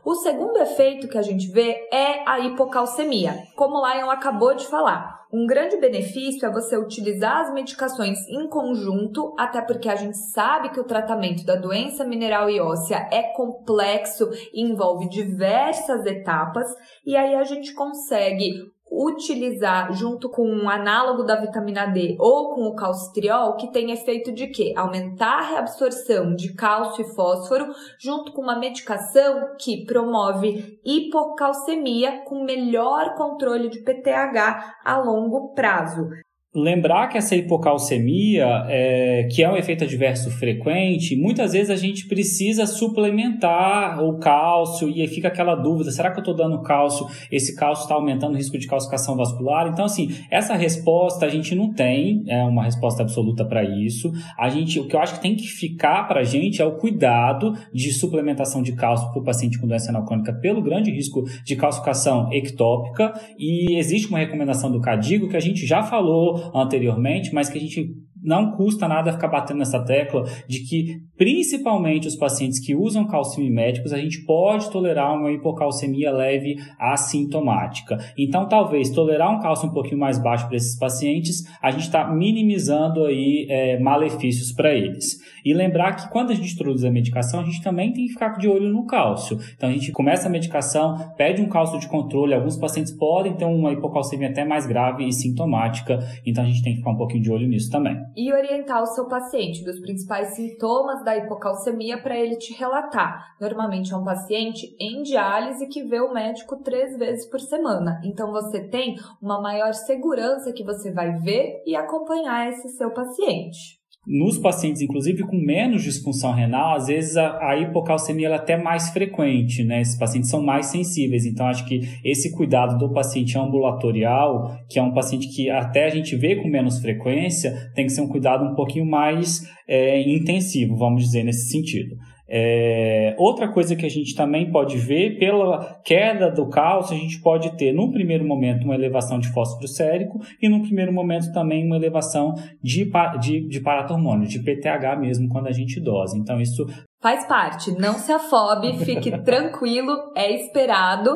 O segundo efeito que a gente vê é a hipocalcemia, como o Lion acabou de falar. Um grande benefício é você utilizar as medicações em conjunto, até porque a gente sabe que o tratamento da doença mineral e óssea é complexo e envolve diversas etapas, e aí a gente consegue utilizar junto com um análogo da vitamina D ou com o calcitriol, que tem efeito de quê? Aumentar a reabsorção de cálcio e fósforo, junto com uma medicação que promove hipocalcemia com melhor controle de PTH a longo prazo lembrar que essa hipocalcemia, é, que é um efeito adverso frequente, muitas vezes a gente precisa suplementar o cálcio e aí fica aquela dúvida: será que eu estou dando cálcio? Esse cálcio está aumentando o risco de calcificação vascular? Então, assim, essa resposta a gente não tem é uma resposta absoluta para isso. A gente, o que eu acho que tem que ficar para a gente é o cuidado de suplementação de cálcio para o paciente com doença renal crônica pelo grande risco de calcificação ectópica. E existe uma recomendação do CADIGO que a gente já falou anteriormente, mas que a gente não custa nada ficar batendo nessa tecla de que, principalmente os pacientes que usam calcimiméticos, a gente pode tolerar uma hipocalcemia leve assintomática. Então, talvez tolerar um cálcio um pouquinho mais baixo para esses pacientes, a gente está minimizando aí é, malefícios para eles. E lembrar que quando a gente introduz a medicação, a gente também tem que ficar de olho no cálcio. Então, a gente começa a medicação, pede um cálcio de controle, alguns pacientes podem ter uma hipocalcemia até mais grave e sintomática, então a gente tem que ficar um pouquinho de olho nisso também. E orientar o seu paciente dos principais sintomas da hipocalcemia para ele te relatar. Normalmente é um paciente em diálise que vê o médico três vezes por semana. Então você tem uma maior segurança que você vai ver e acompanhar esse seu paciente nos pacientes, inclusive com menos disfunção renal, às vezes a, a hipocalcemia é até mais frequente, né? Esses pacientes são mais sensíveis, então acho que esse cuidado do paciente ambulatorial, que é um paciente que até a gente vê com menos frequência, tem que ser um cuidado um pouquinho mais é, intensivo, vamos dizer, nesse sentido. É, outra coisa que a gente também pode ver, pela queda do cálcio, a gente pode ter, num primeiro momento, uma elevação de fósforo sérico e, num primeiro momento, também uma elevação de, de, de paratormônio, de PTH mesmo, quando a gente dose. Então, isso faz parte. Não se afobe, fique *laughs* tranquilo, é esperado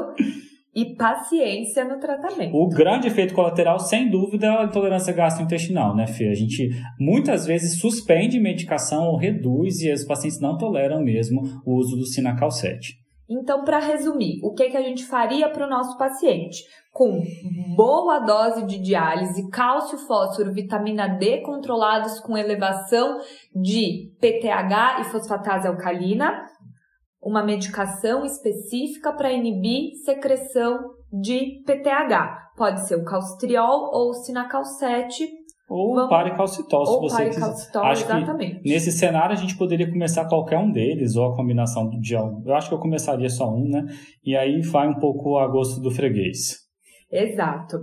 e paciência no tratamento. O grande efeito colateral, sem dúvida, é a intolerância gastrointestinal, né, Fê? A gente muitas vezes suspende medicação ou reduz e os pacientes não toleram mesmo o uso do Sinacal 7. Então, para resumir, o que, que a gente faria para o nosso paciente? Com boa dose de diálise, cálcio, fósforo, vitamina D controlados com elevação de PTH e fosfatase alcalina, uma medicação específica para inibir secreção de PTH. Pode ser o calcitriol ou o sinacal 7. Ou Vamos... paricalcitol, se ou você paricalcitol, quiser. Acho exatamente. Que nesse cenário a gente poderia começar qualquer um deles, ou a combinação de Eu acho que eu começaria só um, né? E aí vai um pouco a gosto do freguês. Exato.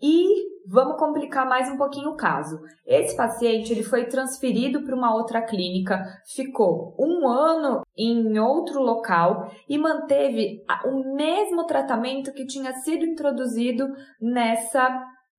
E Vamos complicar mais um pouquinho o caso. Esse paciente ele foi transferido para uma outra clínica, ficou um ano em outro local e manteve o mesmo tratamento que tinha sido introduzido nessa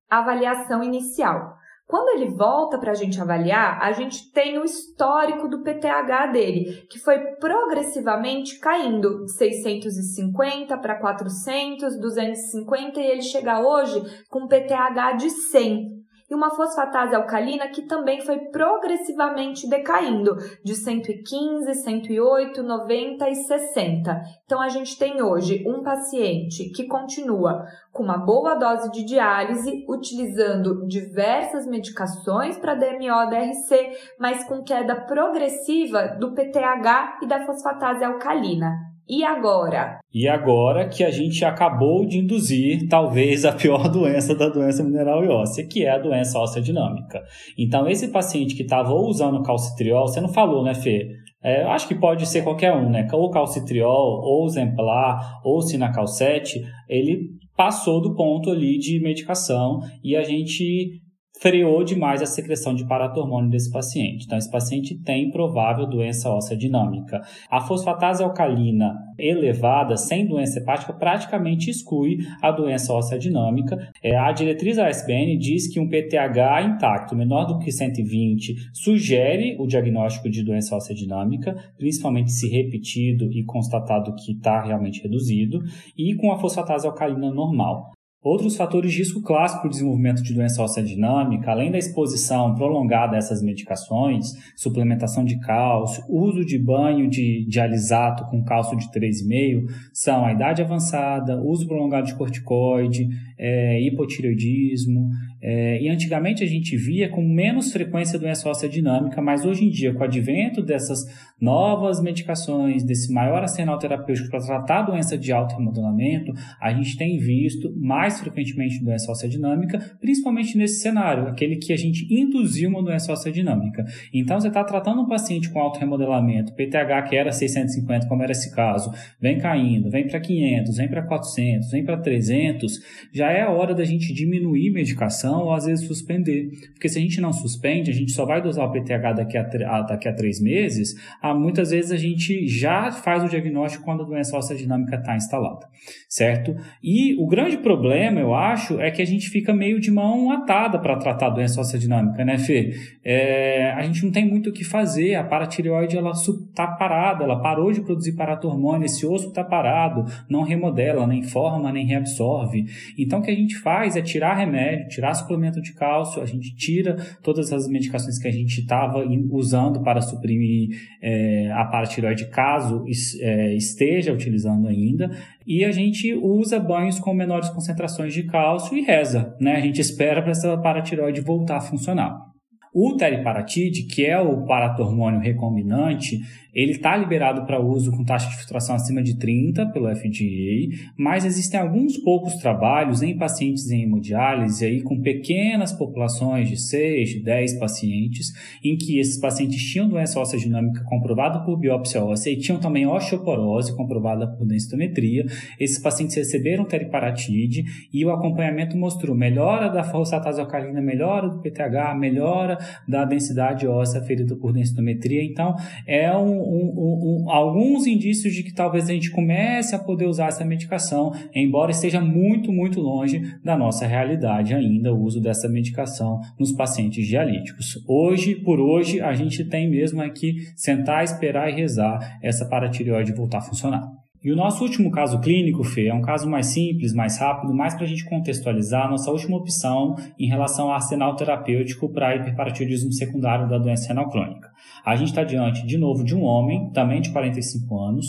avaliação inicial. Quando ele volta para a gente avaliar, a gente tem o histórico do PTH dele, que foi progressivamente caindo de 650 para 400, 250 e ele chega hoje com PTH de 100 e uma fosfatase alcalina que também foi progressivamente decaindo de 115, 108, 90 e 60. Então a gente tem hoje um paciente que continua com uma boa dose de diálise, utilizando diversas medicações para DMO-DRC, mas com queda progressiva do PTH e da fosfatase alcalina. E agora? E agora que a gente acabou de induzir talvez a pior *laughs* doença da doença mineral e óssea, que é a doença óssea dinâmica. Então, esse paciente que estava usando calcitriol, você não falou, né, Fê? É, acho que pode ser qualquer um, né? Ou calcitriol, ou exemplar, ou sinacal 7, ele passou do ponto ali de medicação e a gente freou demais a secreção de paratormônio desse paciente. Então, esse paciente tem provável doença óssea dinâmica. A fosfatase alcalina elevada, sem doença hepática, praticamente exclui a doença óssea dinâmica. É, a diretriz da SBN diz que um PTH intacto, menor do que 120, sugere o diagnóstico de doença óssea dinâmica, principalmente se repetido e constatado que está realmente reduzido, e com a fosfatase alcalina normal. Outros fatores de risco clássico para o desenvolvimento de doença óssea dinâmica, além da exposição prolongada a essas medicações, suplementação de cálcio, uso de banho de, de alisato com cálcio de 3,5, são a idade avançada, uso prolongado de corticoide, é, hipotireoidismo. É, e antigamente a gente via com menos frequência doença óssea dinâmica, mas hoje em dia, com o advento dessas novas medicações, desse maior arsenal terapêutico para tratar doença de alto remodelamento, a gente tem visto mais frequentemente doença óssea dinâmica, principalmente nesse cenário, aquele que a gente induziu uma doença óssea dinâmica. Então, você está tratando um paciente com alto remodelamento, PTH que era 650, como era esse caso, vem caindo, vem para 500, vem para 400, vem para 300, já é a hora da gente diminuir medicação ou às vezes suspender. Porque se a gente não suspende, a gente só vai dosar o PTH daqui a, daqui a três meses, ah, muitas vezes a gente já faz o diagnóstico quando a doença óssea dinâmica está instalada, certo? E o grande problema, eu acho, é que a gente fica meio de mão atada para tratar a doença óssea dinâmica, né, Fê? É, a gente não tem muito o que fazer, a paratireoide ela está parada, ela parou de produzir paratormônio, esse osso está parado, não remodela, nem forma, nem reabsorve. Então, então, o que a gente faz é tirar remédio, tirar suplemento de cálcio, a gente tira todas as medicações que a gente estava usando para suprimir é, a paratireoide, caso é, esteja utilizando ainda, e a gente usa banhos com menores concentrações de cálcio e reza, né? A gente espera para essa paratireoide voltar a funcionar. O teriparatide, que é o paratormônio recombinante, ele está liberado para uso com taxa de filtração acima de 30 pelo FDA, mas existem alguns poucos trabalhos em pacientes em hemodiálise aí com pequenas populações de 6, de 10 pacientes, em que esses pacientes tinham doença óssea dinâmica comprovada por biópsia óssea e tinham também osteoporose comprovada por densitometria. Esses pacientes receberam teriparatide e o acompanhamento mostrou melhora da fosfatase alcalina, melhora do PTH, melhora da densidade óssea ferida por densitometria. Então, é um, um, um, alguns indícios de que talvez a gente comece a poder usar essa medicação, embora esteja muito, muito longe da nossa realidade ainda o uso dessa medicação nos pacientes dialíticos. Hoje, por hoje, a gente tem mesmo aqui sentar, esperar e rezar essa paratireoide voltar a funcionar. E o nosso último caso clínico, Fê, é um caso mais simples, mais rápido, mais para a gente contextualizar a nossa última opção em relação ao arsenal terapêutico para hiperparatiroidismo secundário da doença renal crônica. A gente está diante, de novo, de um homem, também de 45 anos,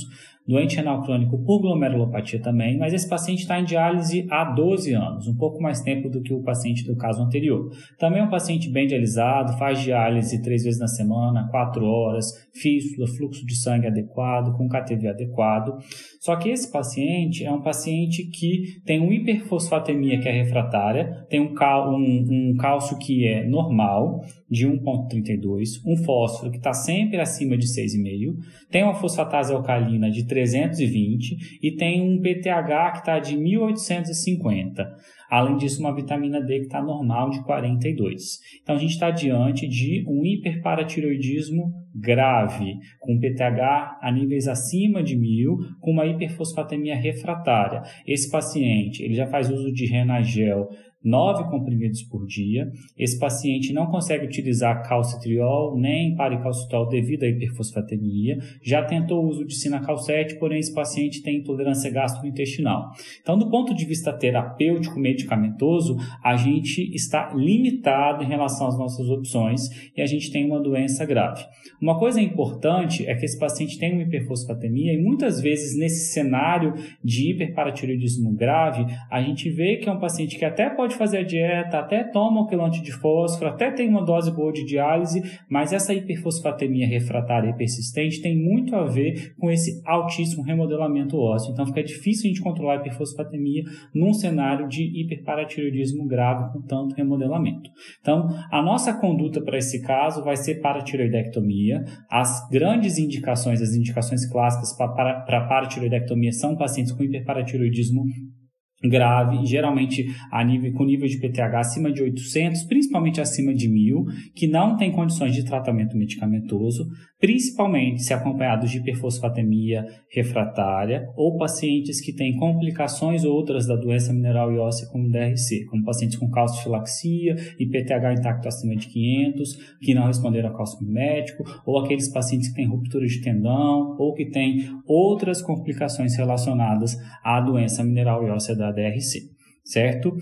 doente renal crônico por glomerulopatia também, mas esse paciente está em diálise há 12 anos, um pouco mais tempo do que o paciente do caso anterior. Também é um paciente bem dialisado, faz diálise três vezes na semana, quatro horas, fístula, fluxo de sangue adequado, com KTV adequado. Só que esse paciente é um paciente que tem uma hiperfosfatemia que é refratária, tem um, cal, um, um cálcio que é normal, de 1,32, um fósforo que está sempre acima de 6,5, tem uma fosfatase alcalina de 320 e tem um PTH que está de 1850. Além disso, uma vitamina D que está normal de 42. Então, a gente está diante de um hiperparatiroidismo grave, com PTH a níveis acima de 1000, com uma hiperfosfatemia refratária. Esse paciente ele já faz uso de Renagel nove comprimidos por dia. Esse paciente não consegue utilizar calcitriol nem paricalcitol devido à hiperfosfatemia. Já tentou o uso de sinacalcete, porém esse paciente tem intolerância gastrointestinal. Então, do ponto de vista terapêutico medicamentoso, a gente está limitado em relação às nossas opções e a gente tem uma doença grave. Uma coisa importante é que esse paciente tem uma hiperfosfatemia e muitas vezes nesse cenário de hiperparatiroidismo grave, a gente vê que é um paciente que até pode pode fazer a dieta, até toma o quelante de fósforo, até tem uma dose boa de diálise, mas essa hiperfosfatemia refratária e persistente tem muito a ver com esse altíssimo remodelamento ósseo. Então fica difícil a gente controlar a hiperfosfatemia num cenário de hiperparatiroidismo grave com tanto remodelamento. Então, a nossa conduta para esse caso vai ser paratiroidectomia. As grandes indicações, as indicações clássicas para paratiroidectomia são pacientes com hiperparatiroidismo grave, geralmente a nível, com nível de PTH acima de 800, principalmente acima de 1000, que não tem condições de tratamento medicamentoso, principalmente se acompanhados de hiperfosfatemia refratária ou pacientes que têm complicações outras da doença mineral e óssea como DRC, como pacientes com calcifilaxia e PTH intacto acima de 500, que não responderam ao cálcio médico, ou aqueles pacientes que têm ruptura de tendão ou que têm outras complicações relacionadas à doença mineral e óssea da DRC, certo?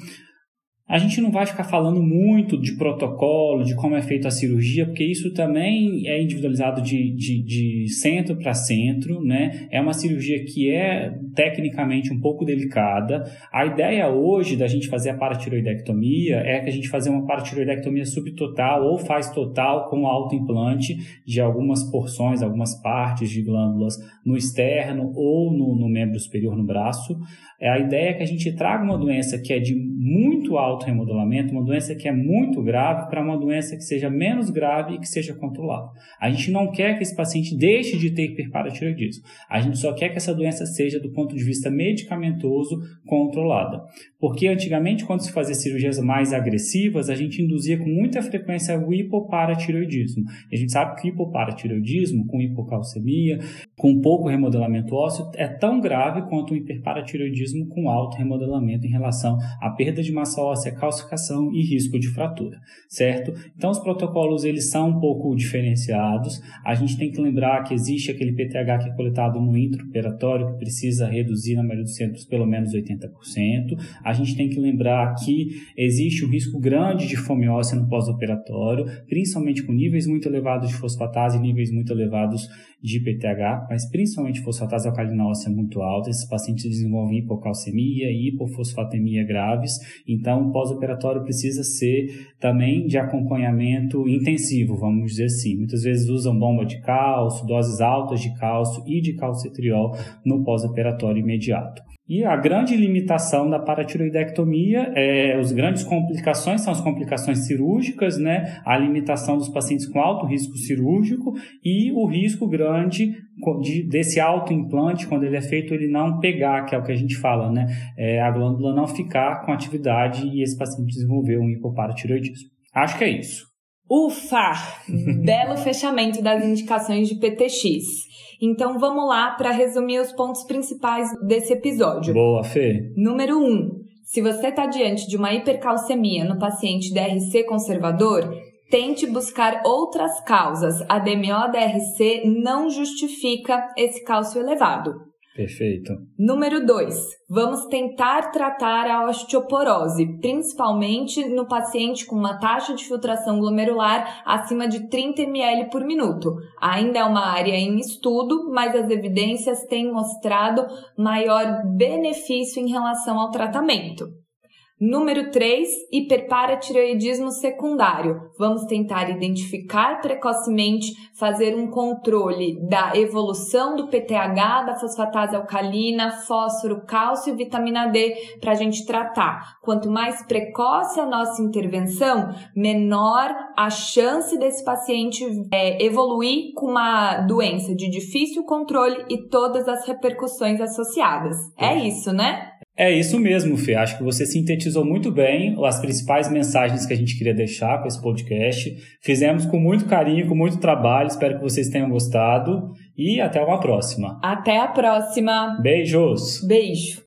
A gente não vai ficar falando muito de protocolo, de como é feita a cirurgia, porque isso também é individualizado de, de, de centro para centro, né? É uma cirurgia que é tecnicamente um pouco delicada. A ideia hoje da gente fazer a paratiroidectomia é que a gente fazer uma paratiroidectomia subtotal ou faz total com autoimplante de algumas porções, algumas partes de glândulas no externo ou no, no membro superior no braço. É a ideia que a gente traga uma doença que é de muito alto remodelamento, uma doença que é muito grave, para uma doença que seja menos grave e que seja controlada. A gente não quer que esse paciente deixe de ter hiperparatiroidismo. A gente só quer que essa doença seja, do ponto de vista medicamentoso, controlada. Porque antigamente, quando se fazia cirurgias mais agressivas, a gente induzia com muita frequência o hipoparatiroidismo. E a gente sabe que o hipoparatiroidismo, com hipocalcemia, com pouco remodelamento ósseo, é tão grave quanto o hiperparatiroidismo com alto remodelamento em relação à perda de massa óssea, calcificação e risco de fratura, certo? Então, os protocolos, eles são um pouco diferenciados. A gente tem que lembrar que existe aquele PTH que é coletado no intraoperatório, que precisa reduzir, na maioria dos centros, pelo menos 80% a gente tem que lembrar que existe um risco grande de fome óssea no pós-operatório, principalmente com níveis muito elevados de fosfatase e níveis muito elevados de PTH, mas principalmente fosfatase alcalina óssea muito alta. Esses pacientes desenvolvem hipocalcemia e hipofosfatemia graves, então pós-operatório precisa ser também de acompanhamento intensivo, vamos dizer assim. Muitas vezes usam bomba de cálcio, doses altas de cálcio e de calcitriol no pós-operatório imediato. E a grande limitação da paratiroidectomia, é, as grandes complicações são as complicações cirúrgicas, né? A limitação dos pacientes com alto risco cirúrgico e o risco grande de, desse autoimplante, quando ele é feito, ele não pegar, que é o que a gente fala, né? É, a glândula não ficar com atividade e esse paciente desenvolver um hipoparatiroidismo. Acho que é isso. Ufa! *laughs* Belo fechamento das indicações de PTX. Então vamos lá para resumir os pontos principais desse episódio. Boa, Fê. Número 1. Um, se você está diante de uma hipercalcemia no paciente DRC conservador, tente buscar outras causas. A DMO-DRC não justifica esse cálcio elevado. Perfeito. Número 2. Vamos tentar tratar a osteoporose, principalmente no paciente com uma taxa de filtração glomerular acima de 30 ml por minuto. Ainda é uma área em estudo, mas as evidências têm mostrado maior benefício em relação ao tratamento. Número 3, hiperparatireoidismo secundário. Vamos tentar identificar precocemente, fazer um controle da evolução do PTH, da fosfatase alcalina, fósforo, cálcio e vitamina D para a gente tratar. Quanto mais precoce a nossa intervenção, menor a chance desse paciente é, evoluir com uma doença de difícil controle e todas as repercussões associadas. É isso, né? É isso mesmo, Fê. Acho que você sintetizou muito bem as principais mensagens que a gente queria deixar com esse podcast. Fizemos com muito carinho, com muito trabalho. Espero que vocês tenham gostado. E até uma próxima. Até a próxima. Beijos. Beijo.